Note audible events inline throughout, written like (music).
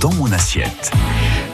dans mon assiette.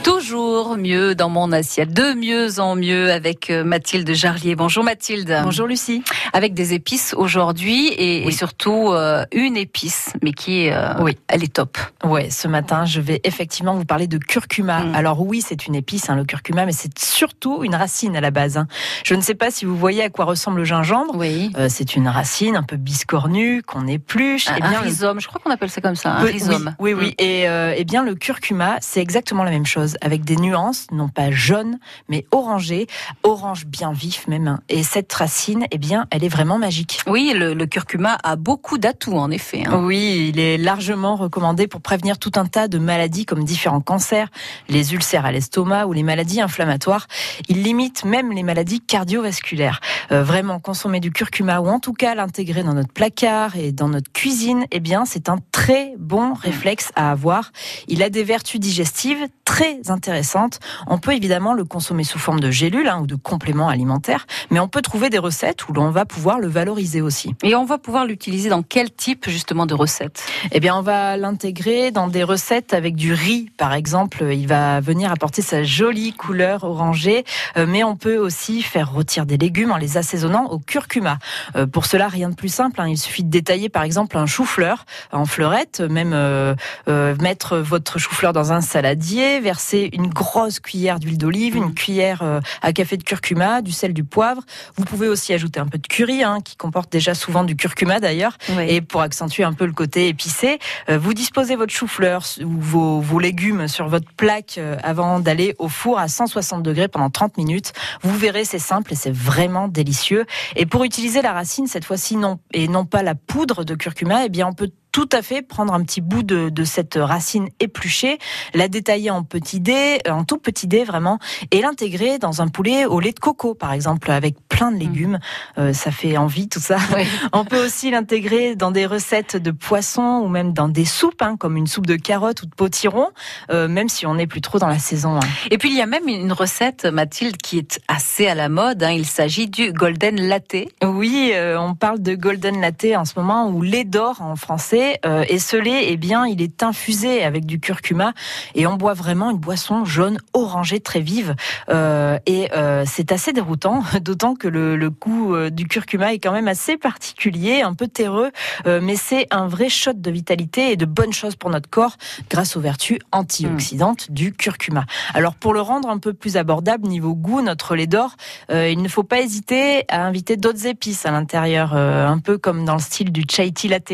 Toujours mieux dans mon assiette, de mieux en mieux avec euh, Mathilde Jarlier. Bonjour Mathilde. Bonjour Lucie. Avec des épices aujourd'hui et, et, surtout euh, une épice, mais qui est, euh, oui, elle est top. Ouais, ce matin je vais effectivement vous parler de curcuma. Mm. Alors oui, c'est une épice, hein, le curcuma, mais c'est surtout une racine à la base. Hein. Je ne sais pas si vous voyez à quoi ressemble le gingembre. Oui. Euh, c'est une racine un peu biscornue qu'on épluche. Un, et bien, un rhizome, je crois qu'on appelle ça comme ça, un oui, rhizome. Oui, oui. Mm. Et, et bien le curcuma, c'est exactement la même chose, avec des nuances, non pas jaune, mais orangé, orange bien vif même. Et cette racine, eh bien, elle est vraiment magique. Oui, le, le curcuma a beaucoup d'atouts en effet. Hein. Oui, il est largement recommandé pour prévenir tout un tas de maladies comme différents cancers, les ulcères à l'estomac ou les maladies inflammatoires. Il limite même les maladies cardiovasculaires. Euh, vraiment, consommer du curcuma ou en tout cas l'intégrer dans notre placard et dans notre cuisine, eh bien, c'est un très bon réflexe à avoir. Il a des vertus digestives très intéressantes. On peut évidemment le consommer sous forme de gélules hein, ou de compléments alimentaires, mais on peut trouver des recettes où l'on va pouvoir le valoriser aussi. Et on va pouvoir l'utiliser dans quel type justement de recettes? Eh bien, on va l'intégrer dans des recettes avec du riz, par exemple. Il va venir apporter sa jolie couleur orangée, euh, mais on peut aussi faire rôtir des légumes en les assaisonnant au curcuma. Euh, pour cela, rien de plus simple. Hein. Il suffit de détailler, par exemple, un chou-fleur en fleurette, même euh, euh, mettre votre chou-fleur dans un saladier, verser une grosse cuillère d'huile d'olive, une cuillère euh, à café de curcuma, du sel, du poivre. Vous pouvez aussi ajouter un peu de curry, hein, qui comporte déjà souvent du curcuma d'ailleurs, oui. et pour accentuer un peu le côté épicé. Euh, vous disposez votre chou-fleur ou vos, vos, légumes sur votre plaque euh, avant d'aller au four à 160 degrés pendant 30 minutes. Vous verrez, c'est simple et c'est vraiment délicieux. Et pour utiliser la racine cette fois-ci non et non pas la poudre de curcuma, eh bien on peut tout à fait prendre un petit bout de, de, cette racine épluchée, la détailler en petits dés, en tout petits dés vraiment, et l'intégrer dans un poulet au lait de coco par exemple, avec plein de légumes. Mmh. Euh, ça fait envie tout ça. Oui. (laughs) On peut aussi l'intégrer dans des recettes de poisson ou même dans des soupes, hein, comme une soupe de carottes ou de potiron, euh, même si on n'est plus trop dans la saison. Hein. Et puis il y a même une recette, Mathilde, qui est assez à la mode. Hein. Il s'agit du golden latte. Oui, euh, on parle de golden latte en ce moment, ou lait d'or en français. Et ce lait, eh bien, il est infusé avec du curcuma et on boit vraiment une boisson jaune orangée très vive. Euh, et euh, c'est assez déroutant, (laughs) d'autant que le, goût euh, du curcuma est quand même assez particulier, un peu terreux, mais c'est un vrai shot de vitalité et de bonnes choses pour notre corps grâce aux vertus antioxydantes mmh. du curcuma. Alors pour le rendre un peu plus abordable niveau goût, notre lait d'or, il ne faut pas hésiter à inviter d'autres épices à l'intérieur, un peu comme dans le style du chai latte,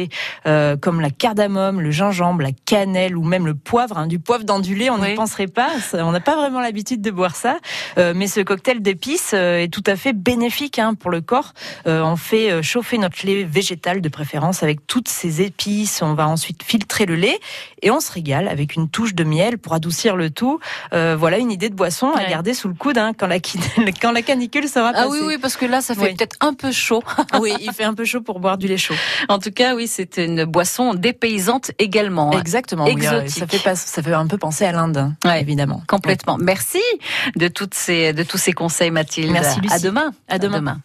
comme la cardamome, le gingembre, la cannelle ou même le poivre. Hein, du poivre d'andulé, on n'y oui. penserait pas. On n'a pas vraiment l'habitude de boire ça. Euh, mais ce cocktail d'épices euh, est tout à fait bénéfique hein, pour le corps. Euh, on fait chauffer notre lait végétal de préférence avec toutes ces épices. On va ensuite filtrer le lait et on se régale avec une touche de miel pour adoucir le tout. Euh, voilà une idée de boisson ouais. à garder sous le coude hein, quand, la, (laughs) quand la canicule sera passée. Ah oui, oui, parce que là, ça fait oui. peut-être un peu chaud. oui, il fait un peu chaud pour boire du lait chaud. (laughs) En tout cas, oui, c'est une boisson dépaysante également. Exactement. Exotique. Oui, ça, fait pas, ça fait un peu penser à l'Inde, ouais, évidemment. Complètement. Merci de, toutes ces, de tous ces conseils, Mathilde. Merci, Lucie. À demain. À demain. À demain.